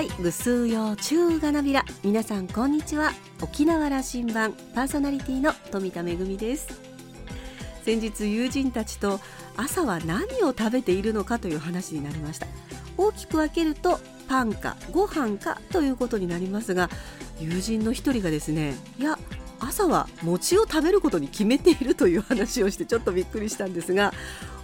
いぐすうようちゅうがなびら皆さんこんにちは沖縄羅針盤パーソナリティの富田恵です先日友人たちと朝は何を食べているのかという話になりました大きく分けるとパンかご飯かということになりますが友人の一人がですねいや朝は餅を食べることに決めているという話をしてちょっとびっくりしたんですが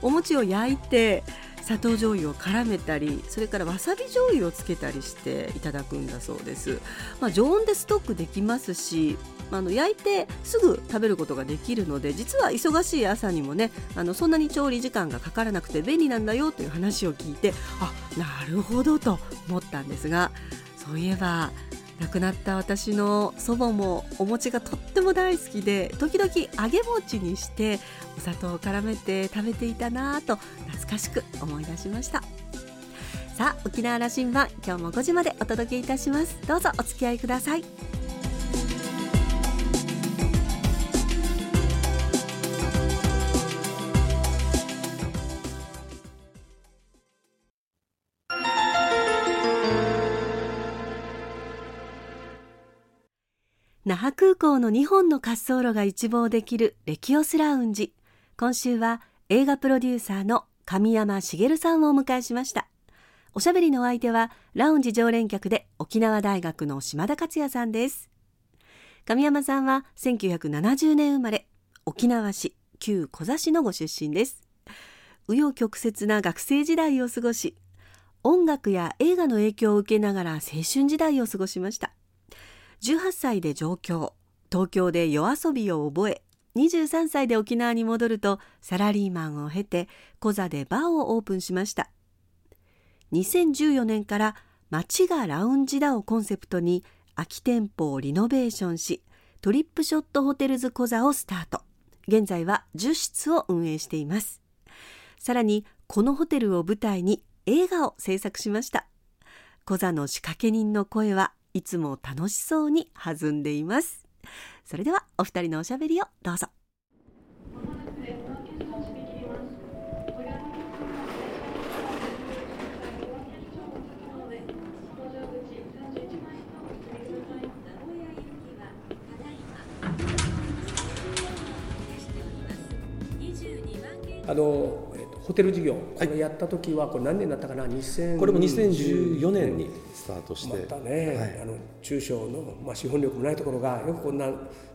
お餅を焼いて砂糖醤油を絡めたりそれからわさび醤油をつけたりしていただくんだそうです、まあ、常温でストックできますしあの焼いてすぐ食べることができるので実は忙しい朝にもねあのそんなに調理時間がかからなくて便利なんだよという話を聞いてあなるほどと思ったんですがそういえば亡くなった私の祖母もお餅がとっても大好きで時々揚げ餅にしてお砂糖を絡めて食べていたなぁと懐かしく思い出しました。さあ沖縄羅針盤今日も5時までお届けいたします。どうぞお付き合いください。那覇空港の2本の滑走路が一望できるレキオスラウンジ。今週は映画プロデューサーの神山茂さんをお迎えしました。おしゃべりのお相手はラウンジ常連客で沖縄大学の島田克也さんです。神山さんは1970年生まれ沖縄市旧小座市のご出身です。紆余曲折な学生時代を過ごし音楽や映画の影響を受けながら青春時代を過ごしました。18歳で上京。東京で夜遊びを覚え23歳で沖縄に戻るとサラリーマンを経てコザでバーをオープンしました。2014年から街がラウンジだをコンセプトに空き店舗をリノベーションしトリップショットホテルズコザをスタート。現在は10室を運営しています。さらにこのホテルを舞台に映画を制作しました。コザの仕掛け人の声はいつも楽しそうに弾んでいます。それではお二人のおしゃべりをどうぞ。あのホテル事業、これやった時はこれ何年だったかな？2000これも2014年にスタートして。またね、はい、あの中小の、まあ、資本力もないところがよくこんな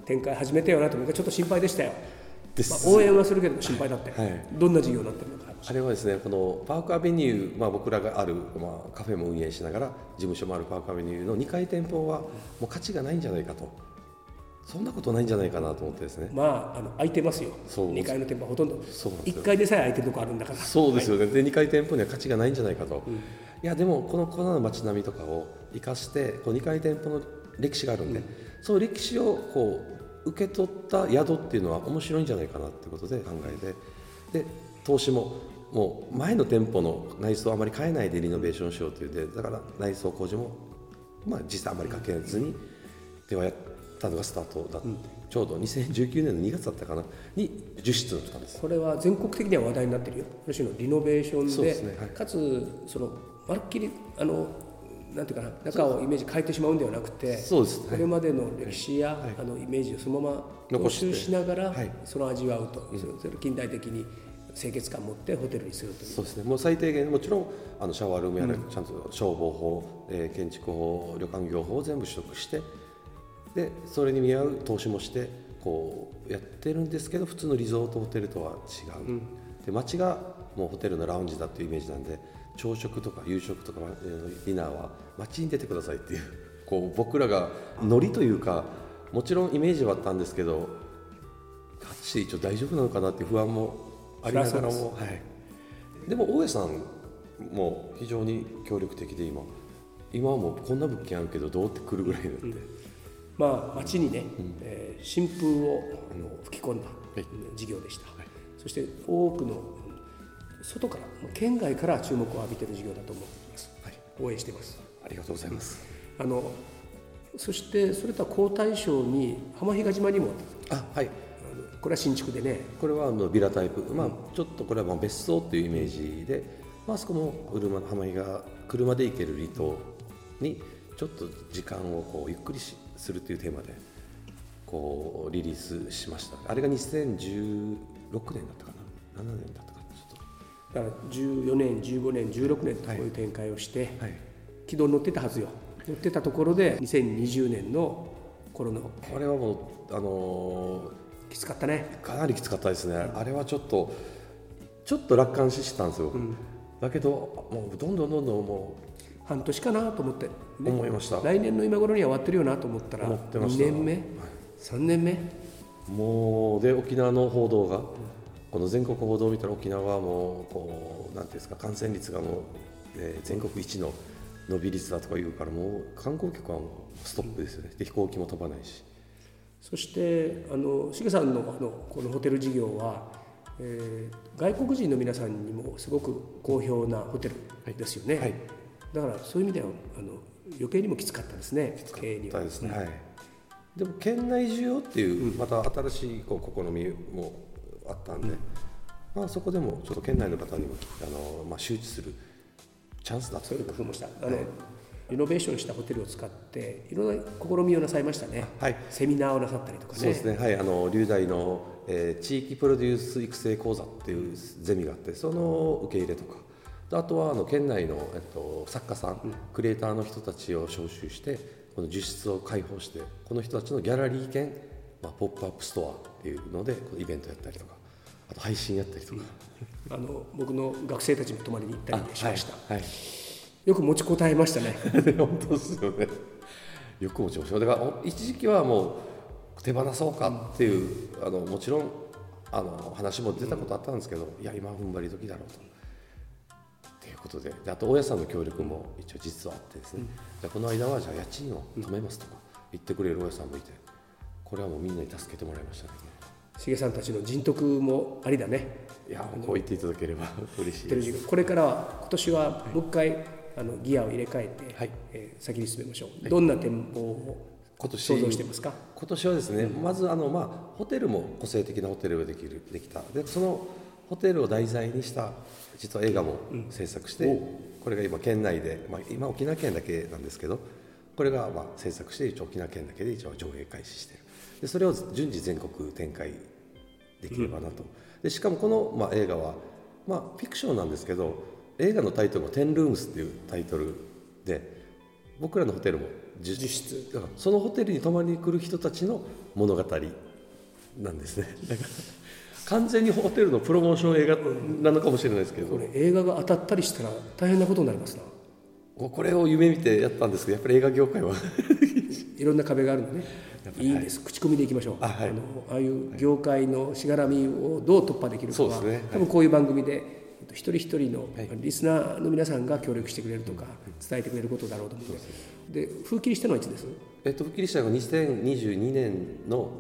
展開始めてよなと僕はちょっと心配でしたよ、まあ、応援はするけど心配だって、はい、どんな事業になってるのか。あれはですねこのパークアベニュー、まあ、僕らがある、まあ、カフェも運営しながら事務所もあるパークアベニューの2階店舗はもう価値がないんじゃないかと。そんなことないんじゃないかなと思ってですね。まああの空いてますよ。2階の店舗はほとんど。そう1階でさえ空いてるとこあるんだから。そうですよね、はい、で2階店舗には価値がないんじゃないかと、うん、いやでもこのコロナの街並みとかを生かしてこう2階店舗の歴史があるんで、うん、その歴史をこう受け取った宿っていうのは面白いんじゃないかなっていうことで考えてで投資ももう前の店舗の内装をあまり変えないでリノベーションしようというでだから内装工事も、まあ、実際あまりかけずにではやってたのがスタートだう。ん、ちょうど2019年の2月だったかな。に10室のったんです。これは全国的には話題になってるよ。むしろリノベーションで、ね。はい、かつそのまるっきりあのなんていうかな中をイメージ変えてしまうんではなくてそうです、これまでの歴史や、はい、あのイメージをそのまま踏襲しながら、はい、その味わうと、うん、それ近代的に清潔感を持ってホテルにするという。そうですね。もう最低限もちろんあのシャワールームやら、うん、ちゃんと消防法、えー、建築法旅館業法を全部取得してでそれに見合う投資もしてこうやってるんですけど普通のリゾートホテルとは違う、うん、で街がもうホテルのラウンジだっていうイメージなんで朝食とか夕食とかディナーは街に出てくださいっていう こう僕らがノリというかもちろんイメージはあったんですけど果たして一応大丈夫なのかなっていう不安もありながらも、はい、でも大江さんも非常に協力的で今今はもうこんな物件あるけどどうって来るぐらいになって。うんまあ、町にね、うん、えー、新風をあの吹き込んだ事業でした、はい、そして多くの外から県外から注目を浴びている事業だと思っています、はい、応援しています。ありがとうございます。あのそしてそれとは皇太省に浜比嘉島にもあはい。これは新築でね。これはあのビラタイプ、まあ、ちょっとこれはまあ別荘っていうイメージで、まあそこも車浜比嘉車で行ける離島にちょっと時間をこうゆっくりするというテーマでこうリリースしましたあれが2016年だったかな？7年だったかな？ちょっと。だから14年15年16年とこういう展開をして、はい。はい、軌道に乗ってたはずよ。乗ってたところで2020年の頃の。これはもうあのー、きつかったね。かなりきつかったですね、うん、あれはちょっとちょっと楽観視したんですよ、うん、だけどもうどんどんどんどんもう半年かなと思って、ね、思いました。来年の今頃には終わってるよなと思ったら思ってました。2年目、はい、3年目？もうで沖縄の報道が、うん、この全国報道を見たら沖縄はもうこうなんていうんですか感染率がもう、えー、全国一の伸び率だとか言うからもう観光客はもうストップですよね。で飛行機も飛ばないし。そしてあのしげさんのあのこのホテル事業は、えー、外国人の皆さんにもすごく好評なホテルですよね、はい。はい、だからそういう意味ではあの余計にもきつかったですね経営には。ですね、はい、でも県内需要っていうまた新しいこう試みもあったんで、うん、まあ、そこでもちょっと県内の方にもあの、まあ、周知するチャンスだそういう工夫もした。あの、リノベーションしたホテルを使っていろんな試みをなさいましたね、はい、セミナーをなさったりとかね。そうですねはい。あの龍大の、えー、地域プロデュース育成講座っていうゼミがあってその受け入れとかあとはあの県内の、えっと、作家さん、うん、クリエイターの人たちを招集してこの実質を開放してこの人たちのギャラリー兼、まあ、ポップアップストアっていうのでこのイベントやったりとかあと配信やったりとか、うん、あの僕の学生たちも泊まりに行ったりしました、はい、はい。よく持ちこたえましたね。本当ですよね。よく持ちました。だから一時期はもう手放そうかっていう、うん、あのもちろんあの話も出たことあったんですけど、うん、いや今踏ん張り時だろうと。ということでであと大家さんの協力も一応実はあってですね、うん、じゃあこの間はじゃあ家賃を止めますとか言ってくれる大家さんもいてこれはもうみんなに助けてもらいましたね。しげさんたちの人徳もありだね。いやこう言っていただければ嬉しいです。これからは今年はもう一回あのギアを入れ替えて、はい。えー、先に進めましょう、はい、どんな展望を今年想像してますか？今年はですね、うん、まずあの、まあ、ホテルも個性的なホテルができるできた。でそのホテルを題材にした実は映画も制作して、う。ん、これが今県内で、まあ、今沖縄県だけなんですけどこれがまあ制作して一応沖縄県だけで一応上映開始してる。でそれを順次全国展開できればなと、うん、でしかもこの、まあ、映画は、まあ、フィクションなんですけど映画のタイトルが「テンルームス」っていうタイトルで僕らのホテルもそのホテルに泊まりに来る人たちの物語なんですね。だから完全にホテルのプロモーション映画なのかもしれないですけど。これ映画が当たったりしたら大変なことになりますな。これを夢見てやったんですけどやっぱり映画業界は。いろんな壁があるのね。いいんです、はい、口コミでいきましょう。あ,、はい、あのああいう業界のしがらみをどう突破できるかは、ね、多分こういう番組で一人一人のリスナーの皆さんが協力してくれるとか伝えてくれることだろうと思いますで封切りしたのはいつです？えっと封切りしたのが2022年の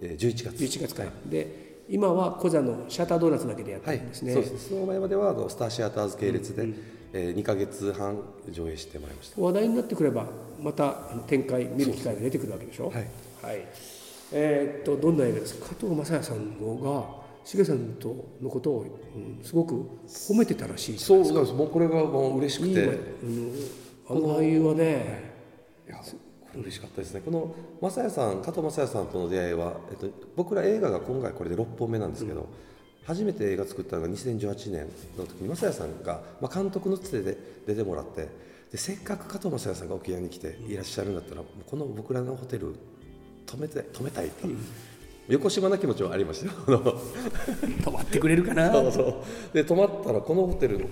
11月。11月かで今はコザのシャッタードーナツだけでやってるんですね、はい、そうですその前まではあのスターシアターズ系列で、うん。うん、えー、2か月半上映してもらいました。話題になってくればまた展開見る機会が出てくるわけでしょ？はい、はい、えー、っとどんな映画ですか？加藤雅也さんのがしげさんとのことを、うん、すごく褒めてたらしいそうなんです。もうこれがもう嬉しくて、うん、あの俳優はねいや嬉しかったですね。この雅也さん加藤雅也さんとの出会いは、えっと、僕ら映画が今回これで6本目なんですけど、うん、初めて映画作ったのが2018年の時に雅也さんが、まあ、監督のつてで出てもらってでせっかく加藤雅也さんが沖縄に来ていらっしゃるんだったら、この僕らのホテル止めて止めたいと。横島な気持ちはありました泊まってくれるかな。そうそうで泊まったらこのホテル、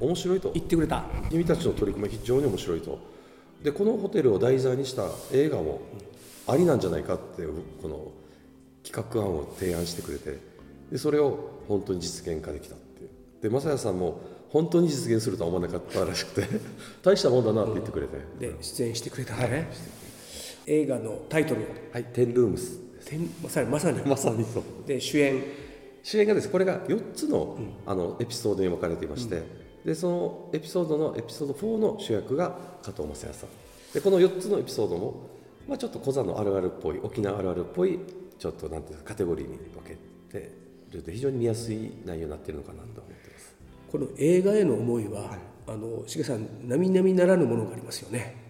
面白いと。言ってくれた。君たちの取り組みは非常に面白いとでこのホテルを題材にした映画もありなんじゃないかってこの企画案を提案してくれてでそれを本当に実現化できたっていう。で雅也さんも本当に実現するとは思わなかったらしくて 大したもんだなって言ってくれて、うん、で出演してくれたね、はい、映画のタイトルはい「テンルームス」まさにまさに。まさにそう。で主演。主演がです。これが4つの,、あのエピソードに分かれていまして、でそのエピソードのエピソード4の主役が加藤雅也さん。でこの4つのエピソードも、まあ、ちょっと小座のあるあるっぽい沖縄あるあるっぽいちょっとなんていうかカテゴリーに分けてると非常に見やすい内容になっているのかなと思ってます。この映画への思いは、はい、あの重さん並々ならぬものがありますよね。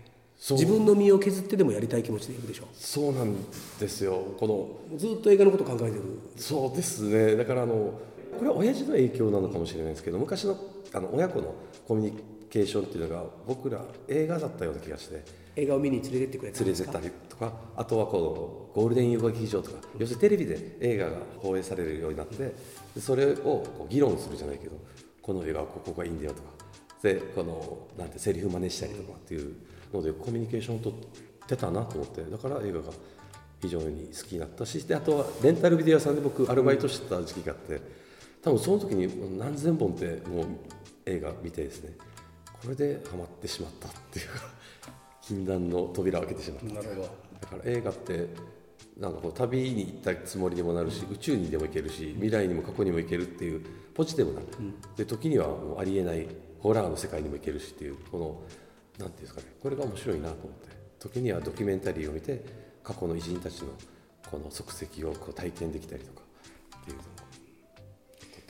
自分の身を削ってでもやりたい気持ちでいるでしょそうなんですよ。このずっと映画のこと考えてる。そうですね。だからあのこれは親父の影響なのかもしれないですけど昔のあの親子のコミュニケーションっていうのが僕ら映画だったような気がして。映画を見に連れてってくれた連れてったりとかあとはこのゴールデン遊劇場とか。要するにテレビで映画が放映されるようになってそれをこう議論するじゃないけどこの映画はここがいいんだよとか。でこのなんてセリフ真似したりとかっていうのでコミュニケーションを取ってたなと思って。だから映画が非常に好きになったしであとはレンタルビデオ屋さんで僕アルバイトしてた時期があって多分その時に何千本ってもう映画見てですねこれでハマってしまったっていうか禁断の扉を開けてしまったなるほど。だから映画ってなんかこう旅に行ったつもりにもなるし宇宙にでも行けるし未来にも過去にも行けるっていうポジティブな、うん、で時にはもうありえないホラーの世界にも行けるしっていうこの何ていうんですかねこれが面白いなと思って時にはドキュメンタリーを見て過去の偉人たちのこの足跡をこう体験できたりとか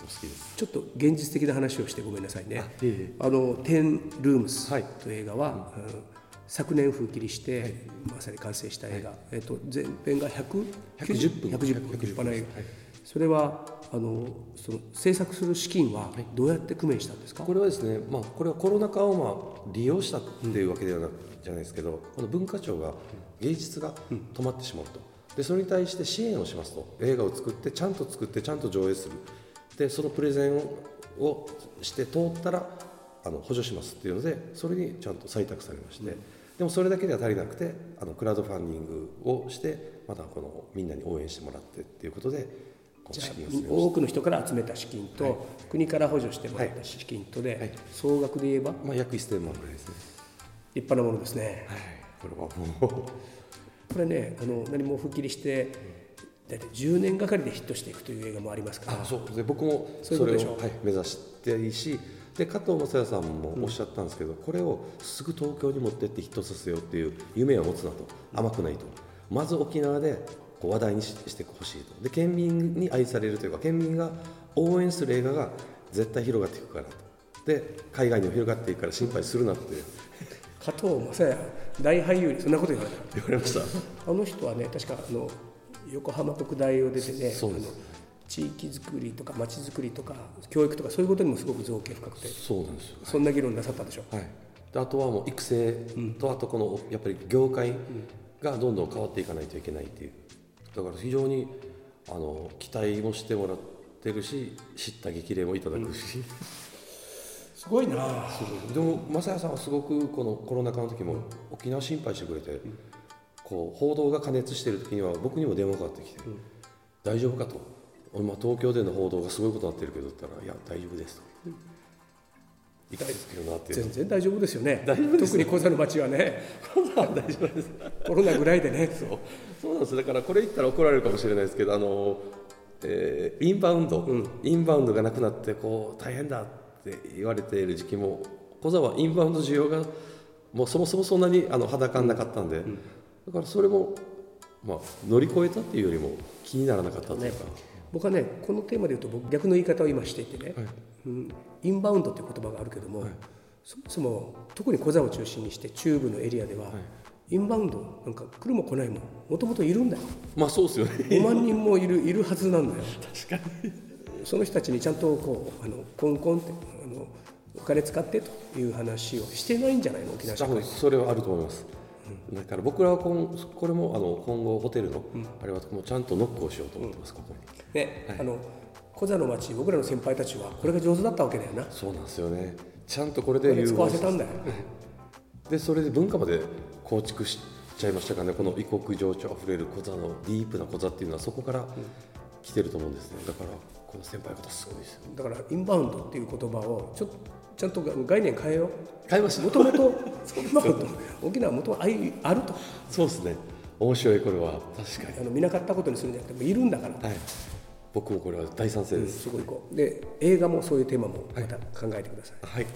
と好きです。ちょっと現実的な話をしてごめんなさいね。あの「テンルームス」という映画は、はい、うん昨年風切りして、はい、まさに完成した映画、はい、えっと、前編が110分。110分。立派な映画、それはあのその制作する資金はどうやって工面したんですか、これはですね、まあ、これはコロナ禍をまあ利用したっていうわけではなく、じゃないですけどこの文化庁が芸術が止まってしまうと。でそれに対して支援をしますと。映画を作ってちゃんと作ってちゃんと上映するでそのプレゼンをして通ったらあの補助しますっていうのでそれにちゃんと採択されまして、うん、でもそれだけでは足りなくてあのクラウドファンディングをしてまたこのみんなに応援してもらってっていうことで多くの人から集めた資金と、はい、国から補助してもらった資金とで、はい、総額で言えば、まあ、約1000万ぐらいですね。立派なものですね、はい、これはもう。これねあの何も吹っ切りして大体10年がかりでヒットしていくという映画もありますから。あそう。で僕もそれをはい、目指していいしで加藤雅也さんもおっしゃったんですけど、うん、これをすぐ東京に持ってってヒットさせようっていう夢を持つなと。甘くないと。まず沖縄でこう話題にしてほしいと。で県民に愛されるというか県民が応援する映画が絶対広がっていくからと。で海外にも広がっていくから心配するなって 加藤雅也大俳優にそんなこと言われた？言われました。あの人はね確かあの横浜国大を出てねそうです。地域づくりとか町づくりとか教育とかそういうことにもすごく造形深くてそうなんですよ、そんな議論なさったでしょ？はい、であとはもう育成と、あとこのやっぱり業界がどんどん変わっていかないといけないっていう。だから非常にあの期待もしてもらってるし知った激励もいただくし、うん、すごいな。でも正也さんはすごくこのコロナ禍の時も沖縄心配してくれて、うん、こう報道が過熱してる時には僕にも電話かかってきて「うん、大丈夫か?」と「今東京での報道がすごいことになってるけど」って言ったら「いや大丈夫です」と。痛いですけどなって全然大丈夫ですよね。大丈夫特に小座の町はね。大丈夫です。コロナぐらいでね。そう。そうなんですだからこれ言ったら怒られるかもしれないですけどあの、えー、インバウンド、うん、インバウンドがなくなってこう大変だって言われている時期も小座はインバウンド需要がもうそもそもそんなにあの裸なかったんで、うん、だからそれも、まあ、乗り越えたっていうよりも気にならなかったというか、ね、僕はねこのテーマで言うと僕逆の言い方を今していてね、はい。うん、インバウンドっていう言葉があるけども、はい、そもそも特に小座を中心にして中部のエリアでは、はい。インバウンドなんか来るも来ないももともといるんだよ。まあそうですよね。5万人もいるいるはずなんだよ。確かに。その人たちにちゃんとこうあのコンコンってあのお金使ってという話をしてないんじゃないの？沖縄社会。それはあると思います、うん、だから僕らはこんこれもあの今後ホテルの、うん、あれはもうちゃんとノックをしようと思ってます、うん、ここに。ね、はい、あの小座の町僕らの先輩たちはこれが上手だったわけだよな。そうなんですよね。ちゃんとこれで使わせたんだよ。でそれで文化まで構築しちゃいましたかね。この異国情緒あふれる小座のディープな小座っていうのはそこから来てると思うんですね。だからこの先輩方すごいですよ。だからインバウンドっていう言葉をちょちゃんと概念変えよう。変えましたも ともと沖縄もともとあると。そうですね。面白いこれは。確かに。あの見なかったことにするんじゃなくてもいるんだから、はい、僕もこれは大賛成です、うん、すごいこう。で映画もそういうテーマもまた考えてください、はい、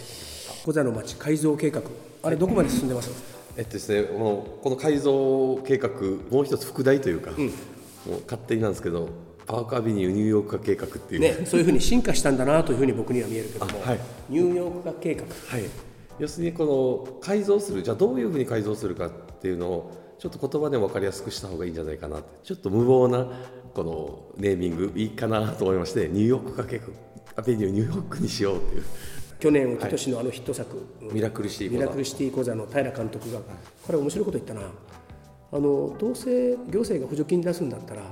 小座の町改造計画。あれどこまで進んでます、えっとですね、このこの改造計画もう一つ副題というか、うん、もう勝手になんですけどパークアビニューニューヨーク化計画っていう、ね、そういうふうに進化したんだなというふうに僕には見えるけども、はい、ニューヨーク化計画、はい、要するにこの改造するじゃあどういうふうに改造するかっていうのをちょっと言葉でも分かりやすくした方がいいんじゃないかなちょっと無謀なこのネーミングいいかなと思いましてニューヨークかけアベニューニューヨークにしようっていう。去年一昨年のあのヒット作、はい、ミラクルシティミラクルシティ講座の平監督が、これ面白いこと言ったな。あのどうせ行政が補助金出すんだったら、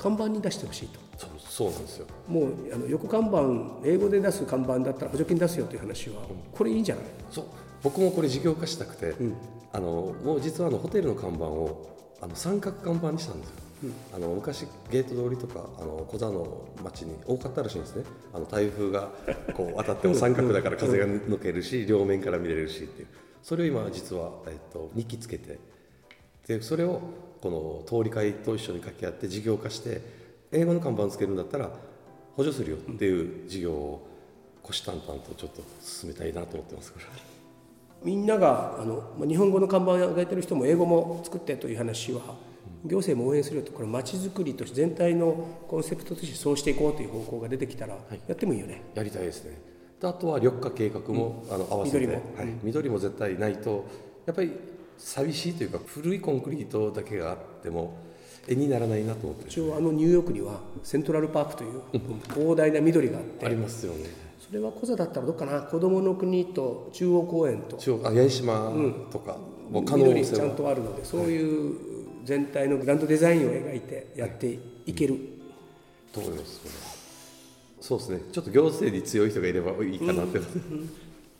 看板に出してほしいと。そうそうなんですよ。もうあの横看板英語で出す看板だったら補助金出すよという話は、これいいんじゃない？そう。僕もこれ事業化したくて、うん、あのもう実はあのホテルの看板をあの三角看板にしたんですよ、うん、あの昔ゲート通りとかあの小座の町に多かったらしいんですね。あの台風がこう当たっても三角だから風が抜けるし両面から見れるしっていう。それを今実は、えっと、2機つけて。でそれをこの通り会と一緒に掛け合って事業化して英語の看板つけるんだったら補助するよっていう事業を虎視眈々とちょっと進めたいなと思ってますこれ。みんながあの日本語の看板を描いてる人も英語も作ってという話は行政も応援するよとこれまちづくりとして全体のコンセプトとしてそうしていこうという方向が出てきたらやってもいいよね、はい、やりたいですね。あとは緑化計画も、うん、あの合わせて。緑も,、はい、緑も絶対ないとやっぱり寂しいというか古いコンクリートだけがあっても絵にならないなと思って一応あのニューヨークにはセントラルパークという広大な緑があってありますよね。それはコザだったらどうかな。子どもの国と中央公園と。中央あ八重島とか、うん、もう可能性ちゃんとあるのでそういう全体のグランドデザインを描いてやっていける、と思いますそうですね。ちょっと行政に強い人がいればいいかなって、うん、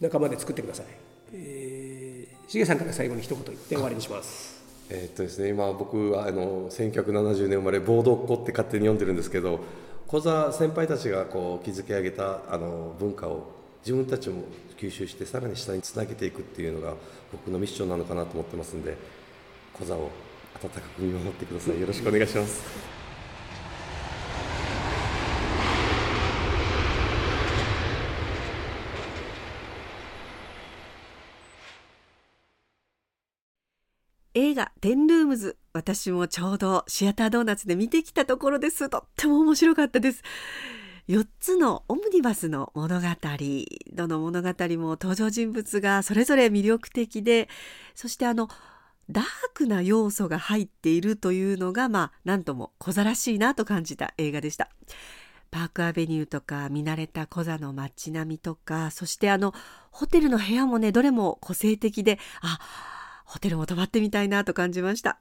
仲間で作ってください、えー、しげさんから最後に一言言って終わりにします。えー、っとですね今僕はあの1970年生まれボードっ子って勝手に読んでるんですけど講座先輩たちがこう築き上げたあの文化を自分たちも吸収してさらに下につなげていくっていうのが僕のミッションなのかなと思ってますんで講座を温かく見守ってください。よろしくお願いします。映画テンルームズ私もちょうどシアタードーナツで見てきたところです。とっても面白かったです。4つのオムニバスの物語どの物語も登場人物がそれぞれ魅力的でそしてあのダークな要素が入っているというのがまあ何とも小ざらしいなと感じた映画でした。パークアベニューとか見慣れたコザの街並みとかそしてあのホテルの部屋もねどれも個性的であホテルも泊まってみたいなと感じました。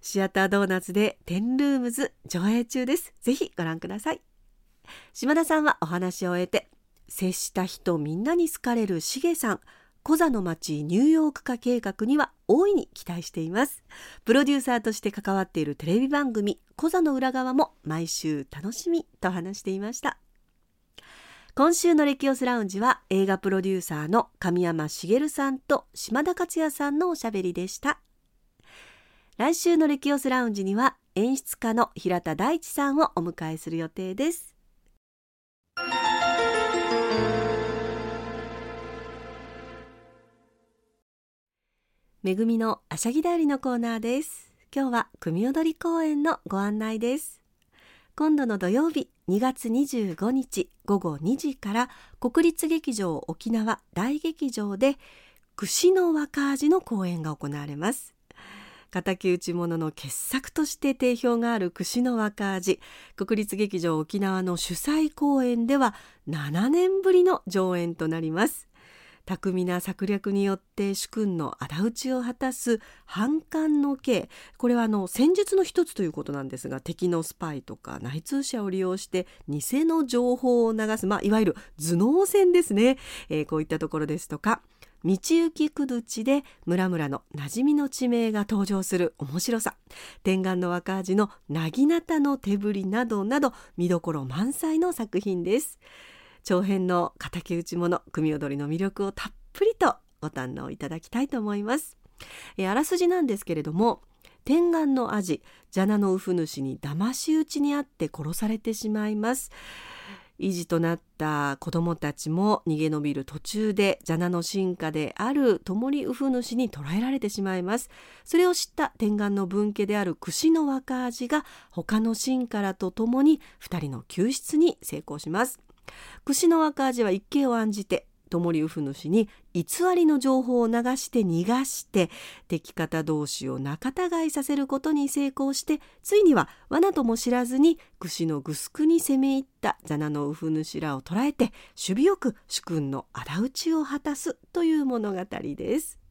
シアタードーナツでテンルームズ上映中です。ぜひご覧ください。島田さんはお話を終えて接した人みんなに好かれるしげさん。コザの街ニューヨーク化計画には大いに期待しています。プロデューサーとして関わっているテレビ番組コザの裏側も毎週楽しみと話していました。今週のレキオスラウンジは映画プロデューサーの神山茂さんと島田克也さんのおしゃべりでした。来週のレキオスラウンジには演出家の平田大地さんをお迎えする予定です。めぐみのあしゃぎだよりのコーナーです。今日は組踊り公演のご案内です。今度の土曜日2月25日午後2時から国立劇場沖縄大劇場で串の若味の公演が行われます。敵討ち物の傑作として定評がある串の若味国立劇場沖縄の主催公演では7年ぶりの上演となります。巧みな策略によって主君の仇討ちを果たす反感の刑。これはあの戦術の一つということなんですが敵のスパイとか内通者を利用して偽の情報を流す、まあ、いわゆる頭脳戦ですね、えー、こういったところですとか道行きくどちで村々の馴染みの地名が登場する面白さ。天眼の若味のなぎなたの手振りなどなど見どころ満載の作品です。長編の敵討ち物組踊りの魅力をたっぷりとご堪能いただきたいと思います。えあらすじなんですけれども天眼のアジジャナのウフ主に騙し討ちにあって殺されてしまいます維持となった子供たちも逃げ延びる途中でジャナの進化であるトモリウフ主に捕らえられてしまいますそれを知った天眼の分家である串の若味が他の進化らと共に2人の救出に成功します串の若味は一計を案じてトモリウフ主に偽りの情報を流して逃がして敵方同士を仲違いさせることに成功してついには罠とも知らずに串のグスクに攻め入ったザナのウフ主らを捕らえて守備よく主君の仇討ちを果たすという物語です。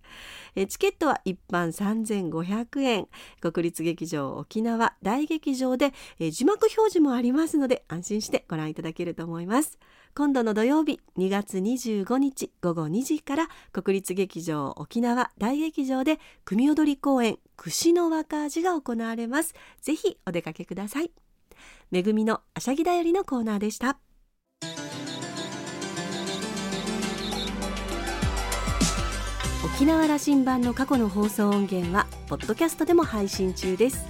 チケットは一般3500円。国立劇場沖縄大劇場で字幕表示もありますので安心してご覧いただけると思います。今度の土曜日2月25日午後2時から国立劇場沖縄大劇場で組踊り公演串の若味が行われます。ぜひお出かけください。めぐみのあしゃぎだよりのコーナーでした。沖縄羅針盤の過去の放送音源はポッドキャストでも配信中です。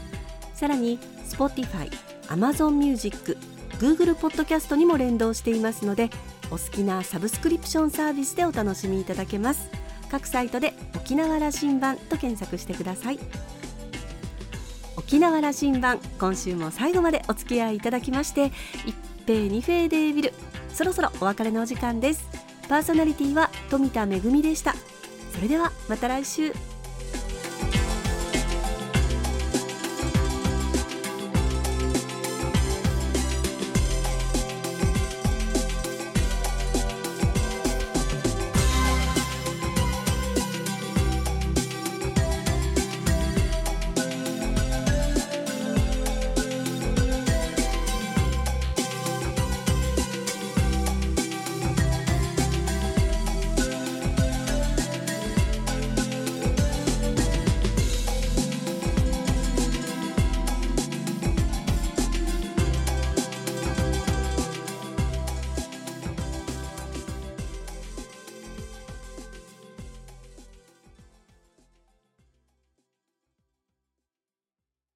さらに Spotify、Amazon Music、Google ポッドキャストにも連動していますのでお好きなサブスクリプションサービスでお楽しみいただけます。各サイトで沖縄羅針盤と検索してください。沖縄羅針盤今週も最後までお付き合いいただきまして一平二平デービルそろそろお別れのお時間です。パーソナリティは富田恵でした。それではまた来週。